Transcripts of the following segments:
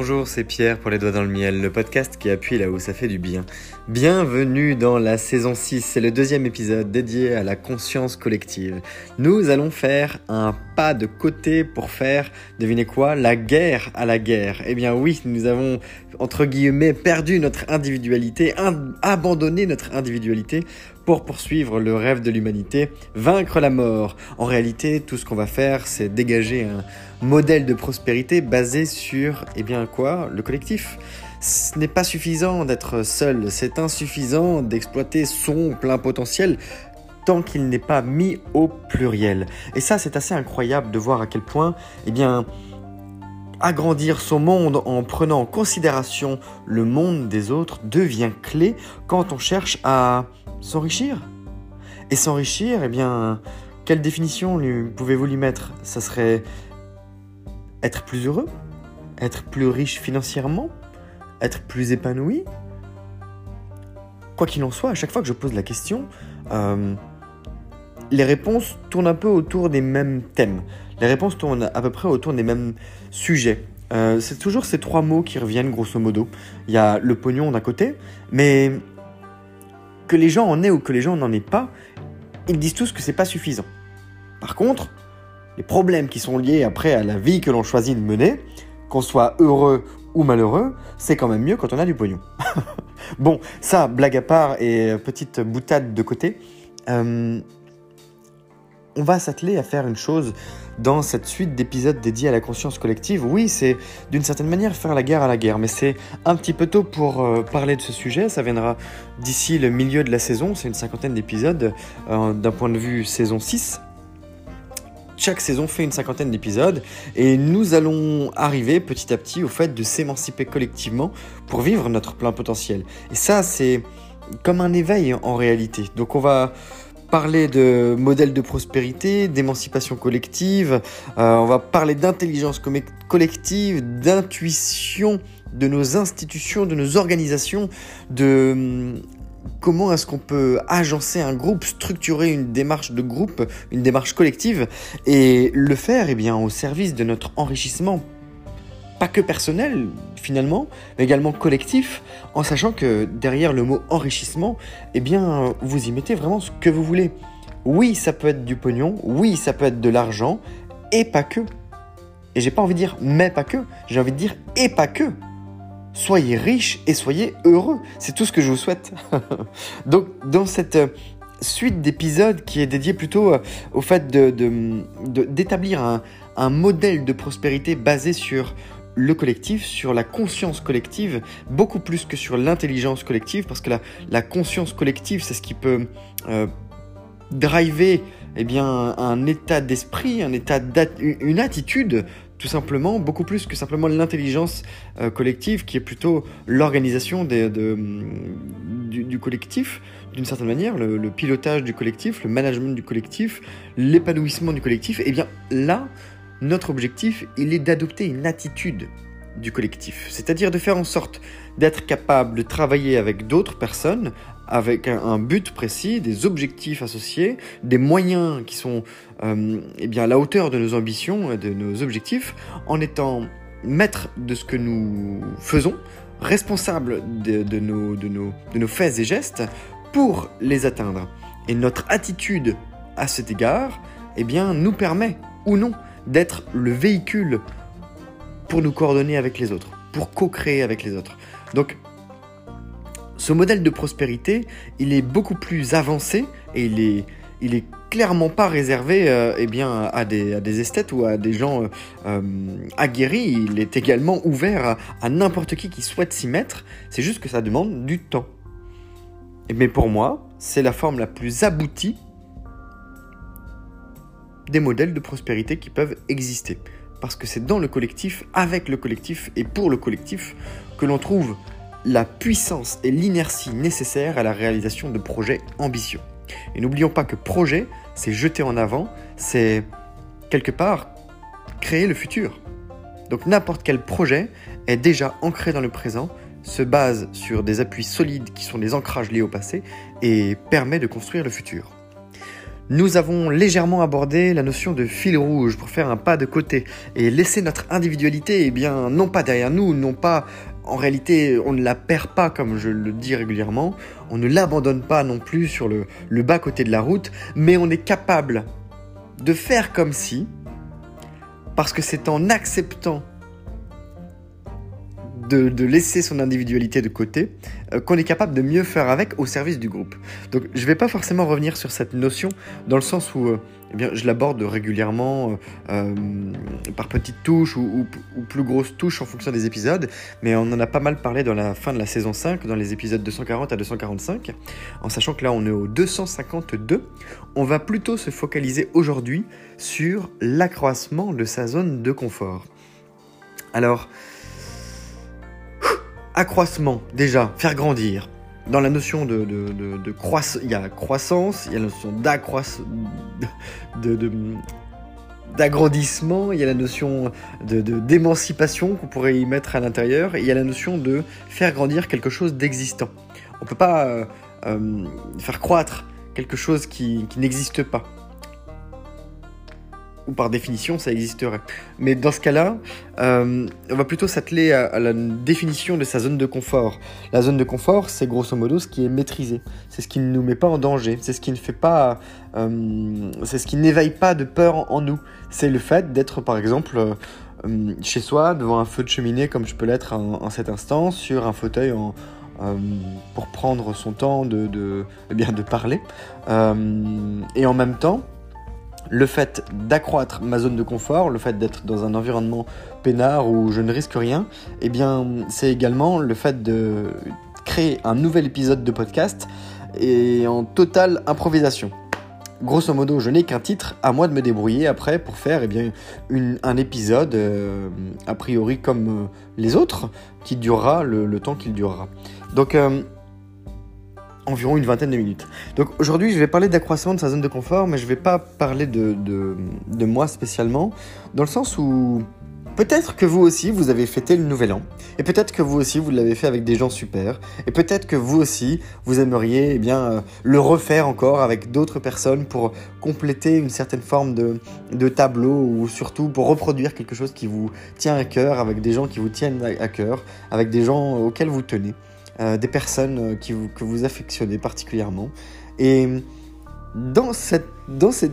Bonjour, c'est Pierre pour Les Doigts dans le Miel, le podcast qui appuie là où ça fait du bien. Bienvenue dans la saison 6, c'est le deuxième épisode dédié à la conscience collective. Nous allons faire un pas de côté pour faire, devinez quoi, la guerre à la guerre. Eh bien oui, nous avons, entre guillemets, perdu notre individualité, abandonné notre individualité pour poursuivre le rêve de l'humanité, vaincre la mort. En réalité, tout ce qu'on va faire, c'est dégager un modèle de prospérité basé sur, eh bien quoi, le collectif. Ce n'est pas suffisant d'être seul, c'est insuffisant d'exploiter son plein potentiel qu'il n'est pas mis au pluriel. Et ça, c'est assez incroyable de voir à quel point, eh bien, agrandir son monde en prenant en considération le monde des autres devient clé quand on cherche à s'enrichir. Et s'enrichir, eh bien, quelle définition pouvez-vous lui mettre? Ça serait être plus heureux, être plus riche financièrement, être plus épanoui? Quoi qu'il en soit, à chaque fois que je pose la question, euh, les réponses tournent un peu autour des mêmes thèmes. Les réponses tournent à peu près autour des mêmes sujets. Euh, c'est toujours ces trois mots qui reviennent grosso modo. Il y a le pognon d'un côté, mais que les gens en aient ou que les gens n'en aient pas, ils disent tous que c'est pas suffisant. Par contre, les problèmes qui sont liés après à la vie que l'on choisit de mener, qu'on soit heureux ou malheureux, c'est quand même mieux quand on a du pognon. bon, ça, blague à part et petite boutade de côté. Euh, on va s'atteler à faire une chose dans cette suite d'épisodes dédiés à la conscience collective. Oui, c'est d'une certaine manière faire la guerre à la guerre, mais c'est un petit peu tôt pour euh, parler de ce sujet. Ça viendra d'ici le milieu de la saison, c'est une cinquantaine d'épisodes euh, d'un point de vue saison 6. Chaque saison fait une cinquantaine d'épisodes et nous allons arriver petit à petit au fait de s'émanciper collectivement pour vivre notre plein potentiel. Et ça, c'est comme un éveil en réalité. Donc on va parler de modèles de prospérité, d'émancipation collective, euh, on va parler d'intelligence collective, d'intuition de nos institutions, de nos organisations, de hum, comment est-ce qu'on peut agencer un groupe, structurer une démarche de groupe, une démarche collective, et le faire eh bien, au service de notre enrichissement pas que personnel finalement, mais également collectif, en sachant que derrière le mot enrichissement, eh bien, vous y mettez vraiment ce que vous voulez. Oui, ça peut être du pognon, oui, ça peut être de l'argent, et pas que. Et j'ai pas envie de dire mais pas que, j'ai envie de dire et pas que. Soyez riches et soyez heureux, c'est tout ce que je vous souhaite. Donc, dans cette euh, suite d'épisodes qui est dédiée plutôt euh, au fait d'établir de, un modèle de prospérité basé sur le collectif, sur la conscience collective, beaucoup plus que sur l'intelligence collective, parce que la, conscience collective, c'est ce qui peut euh, driver eh bien, un état d'esprit, un état une attitude, tout simplement, beaucoup plus que simplement l'intelligence euh, collective, qui est plutôt l'organisation de, du, collectif, d'une certaine manière, le, pilotage du collectif, le management du collectif, l'épanouissement du collectif. Et eh bien là, notre objectif, il est d'adopter une attitude du collectif, c'est-à-dire de faire en sorte d'être capable de travailler avec d'autres personnes avec un, but précis, des objectifs associés, des moyens qui sont euh, eh bien, à la hauteur de nos ambitions et de nos objectifs, en étant maître de ce que nous faisons, responsable de, nos, de, nos, de nos faits et gestes pour les atteindre. Et notre attitude à cet égard eh bien, nous permet ou non d'être le véhicule pour nous coordonner avec les autres, pour co-créer avec les autres. Donc, ce modèle de prospérité, il est beaucoup plus avancé et il est, il est clairement pas réservé euh, eh bien, à, des, esthètes ou à des gens euh, euh, aguerris. Il est également ouvert à, à n'importe qui qui souhaite s'y mettre. C'est juste que ça demande du temps. Mais pour moi, c'est la forme la plus aboutie des modèles de prospérité qui peuvent exister. Parce que c'est dans le collectif, avec le collectif et pour le collectif que l'on trouve la puissance et l'inertie nécessaires à la réalisation de projets ambitieux. Et n'oublions pas que projet, c'est jeter en avant, c'est quelque part créer le futur. Donc n'importe quel projet est déjà ancré dans le présent, se base sur des appuis solides qui sont des ancrages liés au passé et permet de construire le futur. Nous avons légèrement abordé la notion de fil rouge pour faire un pas de côté et laisser notre individualité, eh non pas derrière nous, non pas en réalité, on ne la perd pas, comme je le dis régulièrement, on ne l'abandonne pas non plus sur le, le bas côté de la route, mais on est capable de faire comme si, parce que c'est en acceptant de, laisser son individualité de côté, euh, qu'on est capable de mieux faire avec au service du groupe. Donc je ne vais pas forcément revenir sur cette notion dans le sens où euh, eh bien, je l'aborde régulièrement euh, par petites touches ou, plus grosses touches en fonction des épisodes, mais on en a pas mal parlé dans la fin de la saison 5, dans les épisodes 240 à 245, en sachant que là on est au 252, on va plutôt se focaliser aujourd'hui sur l'accroissement de sa zone de confort. Alors, accroissement, déjà, faire grandir. Dans la notion de, de, croissance, il y a croissance, il y a la notion de, d'agrandissement, il y a la notion de, d'émancipation qu'on pourrait y mettre à l'intérieur, et il y a la notion de faire grandir quelque chose d'existant. On ne peut pas euh, euh, faire croître quelque chose qui n'existe pas par définition ça existerait. Mais dans ce cas-là, euh, on va plutôt s'atteler à, la définition de sa zone de confort. La zone de confort, c'est grosso modo ce qui est maîtrisé. C'est ce qui ne nous met pas en danger. C'est ce qui ne fait pas, euh, c'est ce qui n'éveille pas de peur en, nous. C'est le fait d'être par exemple euh, chez soi devant un feu de cheminée comme je peux l'être en, cet instant, sur un fauteuil pour prendre son temps de, de, eh bien, de parler. et en même temps, le fait d'accroître ma zone de confort, le fait d'être dans un environnement peinard où je ne risque rien, eh bien, c'est également le fait de créer un nouvel épisode de podcast et en totale improvisation. Grosso modo, je n'ai qu'un titre, à moi de me débrouiller après pour faire eh bien, un épisode, euh, a priori comme euh, les autres, qui durera le, temps qu'il durera. Donc, euh, environ une vingtaine de minutes. Donc aujourd'hui, je vais parler d'accroissement de sa zone de confort, mais je ne vais pas parler de, de, moi spécialement, dans le sens où peut-être que vous aussi, vous avez fêté le nouvel an, et peut-être que vous aussi, vous l'avez fait avec des gens super, et peut-être que vous aussi, vous aimeriez eh bien, euh, le refaire encore avec d'autres personnes pour compléter une certaine forme de, de tableau, ou surtout pour reproduire quelque chose qui vous tient à cœur, avec des gens qui vous tiennent à cœur, avec des gens auxquels vous tenez. Euh, des personnes euh, que vous affectionnez particulièrement. Et dans cette,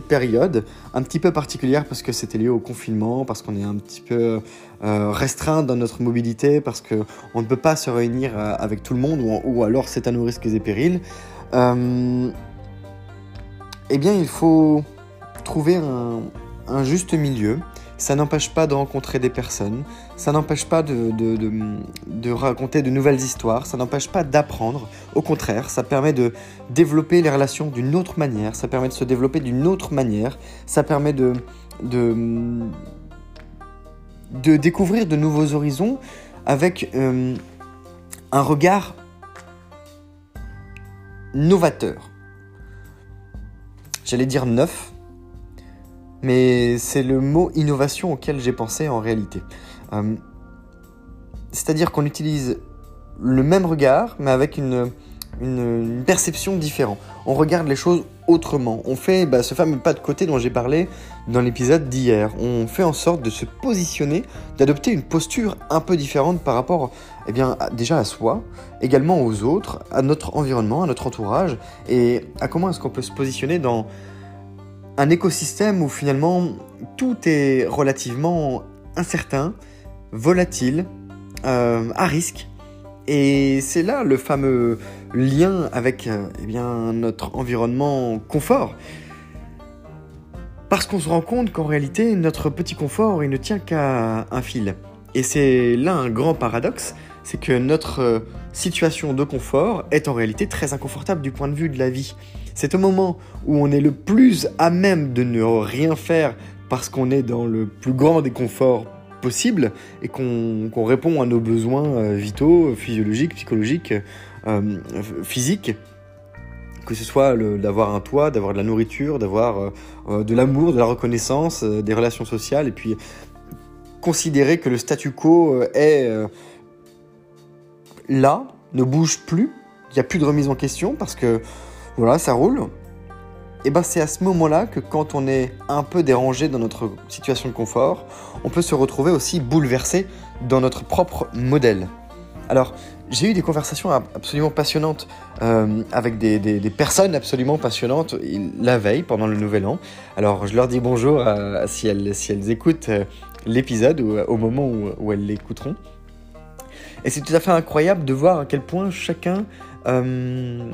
période, un petit peu particulière parce que c'était lié au confinement, parce qu'on est un petit peu euh, restreint dans notre mobilité, parce qu'on ne peut pas se réunir avec tout le monde, ou, alors c'est à nos risques et périls, eh bien il faut trouver un juste milieu ça n'empêche pas de rencontrer des personnes, ça n'empêche pas de, raconter de nouvelles histoires, ça n'empêche pas d'apprendre. Au contraire, ça permet de développer les relations d'une autre manière, ça permet de se développer d'une autre manière, ça permet de découvrir de nouveaux horizons avec euh, un regard novateur. J'allais dire neuf, mais c'est le mot innovation auquel j'ai pensé en réalité. Euh, c'est-à-dire qu'on utilise le même regard, mais avec une, perception différente. On regarde les choses autrement. On fait bah, ce fameux pas de côté dont j'ai parlé dans l'épisode d'hier. On fait en sorte de se positionner, d'adopter une posture un peu différente par rapport eh bien, déjà à soi, également aux autres, à notre environnement, à notre entourage, et à comment est-ce qu'on peut se positionner dans un écosystème où finalement tout est relativement incertain, volatile, euh, à risque. Et c'est là le fameux lien avec euh, eh notre environnement confort. Parce qu'on se rend compte qu'en réalité, notre petit confort, il ne tient qu'à un fil. Et c'est là un grand paradoxe, c'est que notre euh, situation de confort est en réalité très inconfortable du point de vue de la vie. C'est au moment où on est le plus à même de ne rien faire parce qu'on est dans le plus grand des conforts possible et qu'on répond à nos besoins euh, vitaux, physiologiques, psychologiques, euh, physiques. Que ce soit d'avoir un toit, d'avoir de la nourriture, d'avoir euh, de l'amour, de la reconnaissance, des relations sociales, et puis considérer que le statu quo est là, ne bouge plus, il n'y a plus de remise en question parce que voilà, ça roule. et ben c'est à ce moment-là que quand on est un peu dérangé dans notre situation de confort, on peut se retrouver aussi bouleversé dans notre propre modèle. Alors, j'ai eu des conversations absolument passionnantes euh, avec des, personnes absolument passionnantes la veille, pendant le Nouvel An. Alors, je leur dis bonjour si, elles, si, elles, écoutent euh, l'épisode ou au moment où, elles l'écouteront. Et c'est tout à fait incroyable de voir à quel point chacun, euh,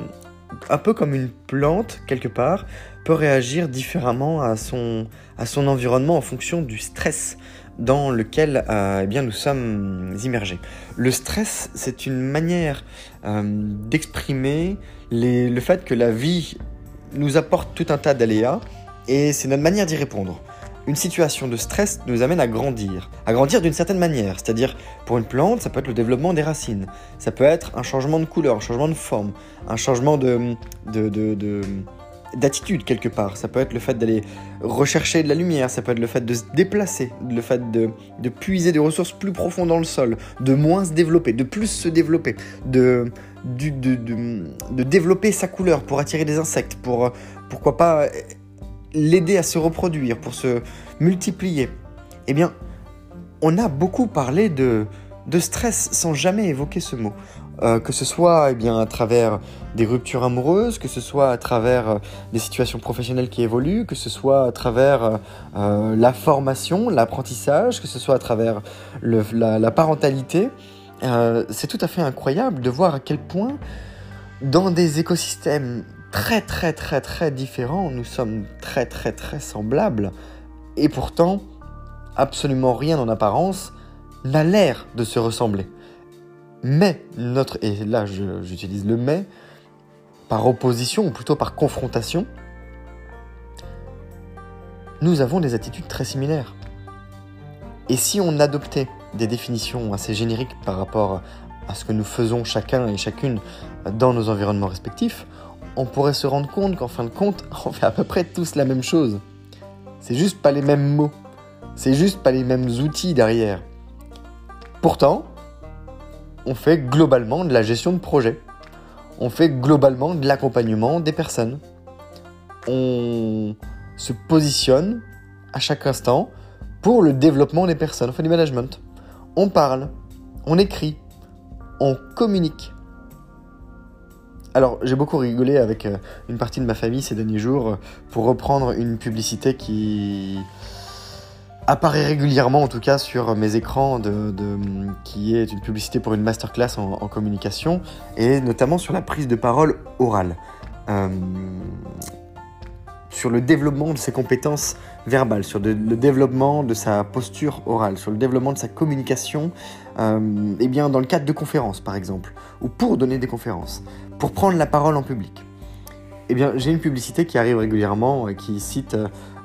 un peu comme une plante quelque part, peut réagir différemment à son, environnement en fonction du stress dans lequel euh, eh nous sommes immergés. Le stress, c'est une manière euh, d'exprimer le fait que la vie nous apporte tout un tas d'aléas et c'est notre manière d'y répondre. Une situation de stress nous amène à grandir, à grandir d'une certaine manière, c'est-à-dire pour une plante, ça peut être le développement des racines, ça peut être un changement de couleur, un changement de forme, un changement de, de, de d'attitude quelque part. Ça peut être le fait d'aller rechercher de la lumière, ça peut être le fait de se déplacer, le fait de, puiser des ressources plus profondes dans le sol, de moins se développer, de plus se développer, de, de, développer sa couleur pour attirer des insectes, pour pourquoi pas l'aider à se reproduire, pour se multiplier. Eh bien, on a beaucoup parlé de, de stress sans jamais évoquer ce mot. Euh, que ce soit eh bien, à travers des ruptures amoureuses, que ce soit à travers euh, des situations professionnelles qui évoluent, que ce soit à travers euh, la formation, l'apprentissage, que ce soit à travers la, parentalité. c'est tout à fait incroyable de voir à quel point dans des écosystèmes très très très très différents, nous sommes très très très semblables, et pourtant, absolument rien en apparence n'a l'air de se ressembler. Mais notre, et là j'utilise le mais, par opposition, ou plutôt par confrontation, nous avons des attitudes très similaires. Et si on adoptait des définitions assez génériques par rapport à ce que nous faisons chacun et chacune dans nos environnements respectifs, on pourrait se rendre compte qu'en fin de compte, on fait à peu près tous la même chose. C'est juste pas les mêmes mots. C'est juste pas les mêmes outils derrière. Pourtant, on fait globalement de la gestion de projet. On fait globalement de l'accompagnement des personnes. On se positionne à chaque instant pour le développement des personnes. On fait du management. On parle, on écrit, on communique. Alors, j'ai beaucoup rigolé avec euh, une partie de ma famille ces derniers jours euh, pour reprendre une publicité qui, apparaît régulièrement, en tout cas sur mes écrans, de, qui est une publicité pour une masterclass en, communication, et notamment sur la prise de parole orale, euh, sur le développement de ses compétences verbales, sur le développement de sa posture orale, sur le développement de sa communication, euh, eh bien dans le cadre de conférences par exemple, ou pour donner des conférences, pour prendre la parole en public. Eh bien, j'ai une publicité qui arrive régulièrement et qui cite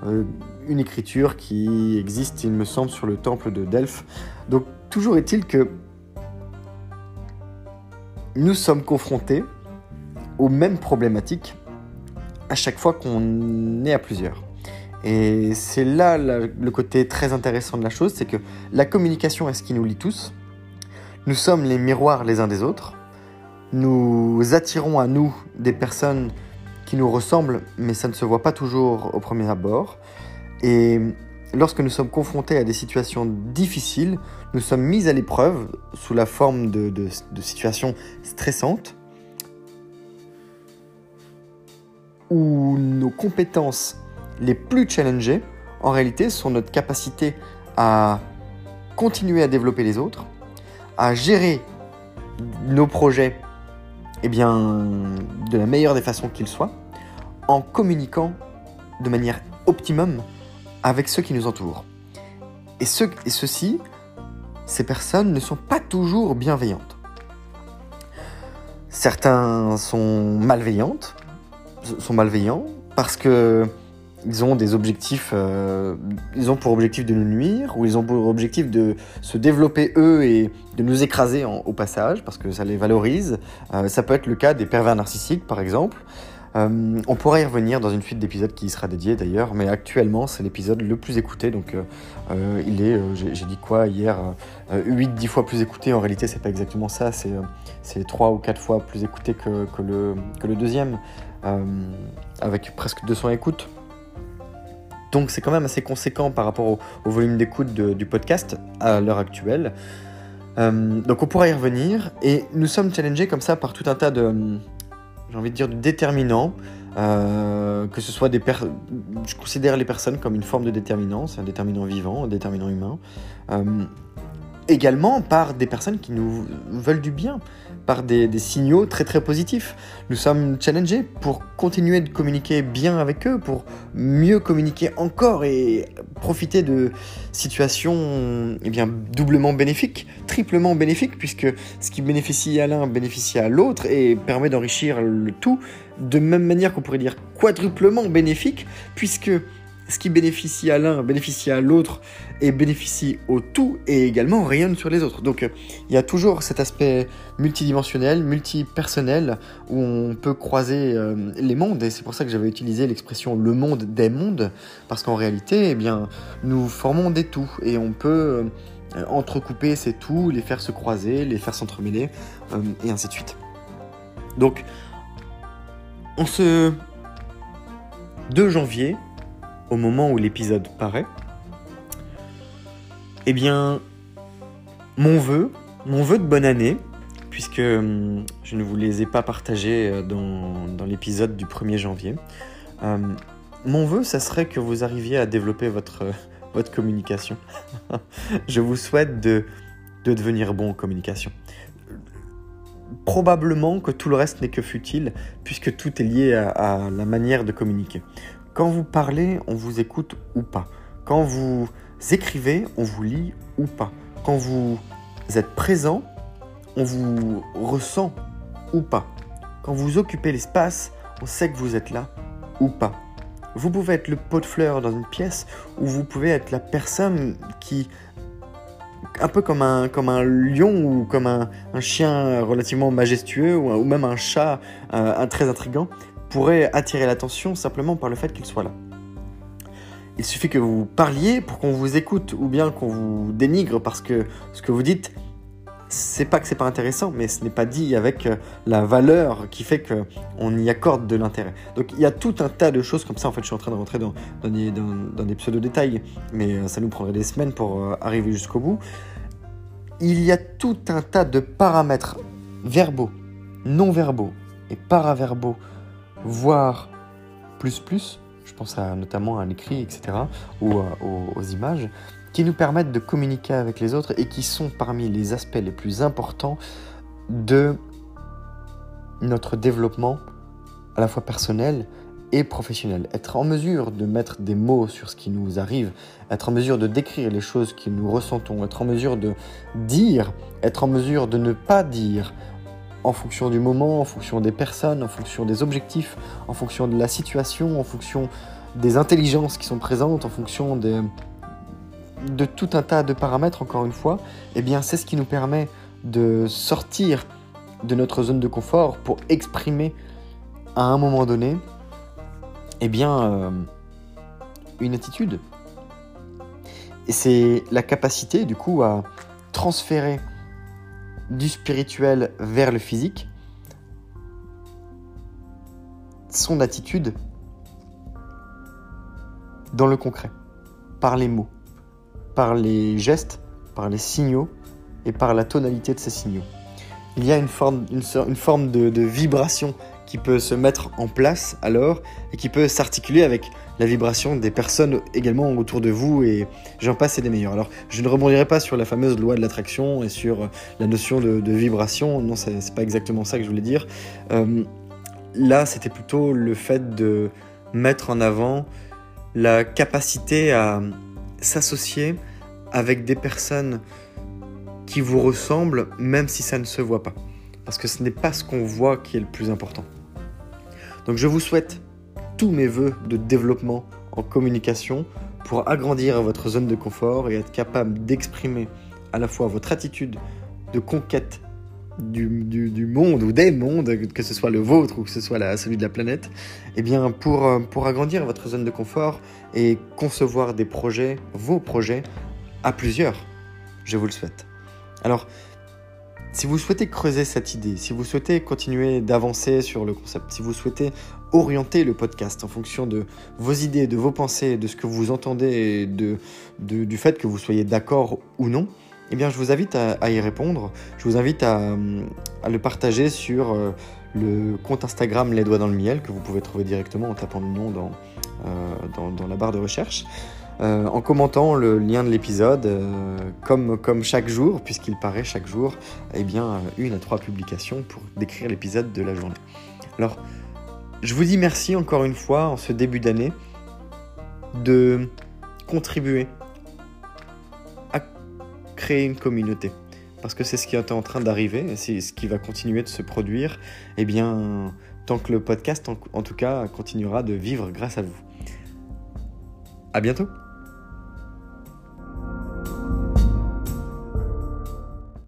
euh, une écriture qui existe, il me semble, sur le temple de Delphes. Donc toujours est-il que nous sommes confrontés aux mêmes problématiques à chaque fois qu'on est à plusieurs. Et c'est là le côté très intéressant de la chose, c'est que la communication est ce qui nous lie tous. Nous sommes les miroirs les uns des autres. Nous attirons à nous des personnes qui nous ressemblent, mais ça ne se voit pas toujours au premier abord. Et lorsque nous sommes confrontés à des situations difficiles, nous sommes mis à l'épreuve sous la forme de, situations stressantes où nos compétences les plus challengées, en réalité, sont notre capacité à continuer à développer les autres, à gérer nos projets eh bien, de la meilleure des façons qu'ils soient, en communiquant de manière optimum avec ceux qui nous entourent. Et, ce, et ceci, ces personnes ne sont pas toujours bienveillantes. Certains sont malveillantes, sont malveillants parce que ils ont des objectifs, euh, ils ont pour objectif de nous nuire ou ils ont pour objectif de se développer eux et de nous écraser au passage parce que ça les valorise. Euh, ça peut être le cas des pervers narcissiques par exemple. Euh, on pourrait y revenir dans une suite d'épisodes qui y sera dédiée d'ailleurs, mais actuellement c'est l'épisode le plus écouté, donc il est, j'ai dit quoi hier, 8-10 fois plus écouté, en réalité c'est pas exactement ça, c'est 3 ou 4 fois plus écouté que, le, que le, deuxième, avec presque 200 écoutes. Donc c'est quand même assez conséquent par rapport au, volume d'écoute du podcast à l'heure actuelle. donc on pourra y revenir. Et nous sommes challengés comme ça par tout un tas de, j'ai envie de dire, de déterminants. que ce soit des je considère les personnes comme une forme de déterminant, c'est un déterminant vivant, un déterminant humain également par des personnes qui nous veulent du bien, par des, signaux très très positifs. Nous sommes challengés pour continuer de communiquer bien avec eux, pour mieux communiquer encore et profiter de situations eh doublement bénéfiques, triplement bénéfiques, puisque ce qui bénéficie à l'un bénéficie à l'autre et permet d'enrichir le tout, de même manière qu'on pourrait dire quadruplement bénéfique, puisque ce qui bénéficie à l'un bénéficie à l'autre et bénéficie au tout et également rayonne sur les autres. Donc il y a toujours cet aspect multidimensionnel, multipersonnel où on peut croiser euh, les mondes et c'est pour ça que j'avais utilisé l'expression le monde des mondes parce qu'en réalité, eh bien, nous formons des tout et on peut euh, entrecouper ces tout, les faire se croiser, les faire s'entremêler euh, et ainsi de suite. Donc en ce 2 janvier, au moment où l'épisode paraît, eh bien, mon vœu, mon vœu de bonne année, puisque hum, je ne vous les ai pas partagés euh, dans, l'épisode du 1er janvier, hum, mon vœu, ça serait que vous arriviez à développer votre, communication. je vous souhaite de devenir bon en communication probablement que tout le reste n'est que futile, puisque tout est lié à, la manière de communiquer. Quand vous parlez, on vous écoute ou pas. Quand vous écrivez, on vous lit ou pas. Quand vous êtes présent, on vous ressent ou pas. Quand vous occupez l'espace, on sait que vous êtes là ou pas. Vous pouvez être le pot de fleurs dans une pièce ou vous pouvez être la personne qui, un peu comme un, comme un lion ou comme un, chien relativement majestueux ou, même un chat euh, très intrigant, pourrait attirer l'attention simplement par le fait qu'il soit là. Il suffit que vous parliez pour qu'on vous écoute ou bien qu'on vous dénigre parce que ce que vous dites, c'est pas que c'est pas intéressant, mais ce n'est pas dit avec euh, la valeur qui fait qu'on y accorde de l'intérêt. Donc il y a tout un tas de choses comme ça. En fait, je suis en train de rentrer dans, des, dans, des pseudo-détails, mais euh, ça nous prendrait des semaines pour euh, arriver jusqu'au bout. Il y a tout un tas de paramètres verbaux, non verbaux et paraverbaux voire plus plus, je pense notamment à l'écrit, etc., ou aux, images, qui nous permettent de communiquer avec les autres et qui sont parmi les aspects les plus importants de notre développement à la fois personnel et professionnel. Être en mesure de mettre des mots sur ce qui nous arrive, être en mesure de décrire les choses que nous ressentons, être en mesure de dire, être en mesure de ne pas dire, en fonction du moment, en fonction des personnes, en fonction des objectifs, en fonction de la situation, en fonction des intelligences qui sont présentes, en fonction de, tout un tas de paramètres, encore une fois, eh bien c'est ce qui nous permet de sortir de notre zone de confort pour exprimer à un moment donné eh bien, euh, une attitude. Et c'est la capacité du coup à transférer du spirituel vers le physique, son attitude dans le concret, par les mots, par les gestes, par les signaux et par la tonalité de ces signaux. Il y a une forme, une, forme de vibration qui peut se mettre en place alors et qui peut s'articuler avec la vibration des personnes également autour de vous et j'en passe et des meilleurs. Alors je ne rebondirai pas sur la fameuse loi de l'attraction et sur la notion de, vibration, non c'est pas exactement ça que je voulais dire. Euh, là c'était plutôt le fait de mettre en avant la capacité à s'associer avec des personnes qui vous ressemblent même si ça ne se voit pas. Parce que ce n'est pas ce qu'on voit qui est le plus important. Donc je vous souhaite tous mes voeux de développement en communication pour agrandir votre zone de confort et être capable d'exprimer à la fois votre attitude de conquête du, monde ou des mondes, que ce soit le vôtre ou que ce soit celui de la planète, et eh bien pour, euh, pour agrandir votre zone de confort et concevoir des projets, vos projets, à plusieurs. Je vous le souhaite. Alors, Si vous souhaitez creuser cette idée, si vous souhaitez continuer d'avancer sur le concept, si vous souhaitez orienter le podcast en fonction de vos idées, de vos pensées, de ce que vous entendez et du fait que vous soyez d'accord ou non, eh bien, je vous invite à, y répondre. Je vous invite à, le partager sur euh, le compte Instagram Les Doigts dans le Miel, que vous pouvez trouver directement en tapant le nom dans, euh, dans, la barre de recherche. Euh, en commentant le lien de l'épisode, comme, comme chaque jour, puisqu'il paraît chaque jour, eh bien, une à trois publications pour décrire l'épisode de la journée. Alors, je vous dis merci encore une fois en ce début d'année de contribuer créer une communauté. Parce que c'est ce qui est en train d'arriver, c'est ce qui va continuer de se produire, et eh bien, tant que le podcast, en, en tout cas, continuera de vivre grâce à vous. À bientôt!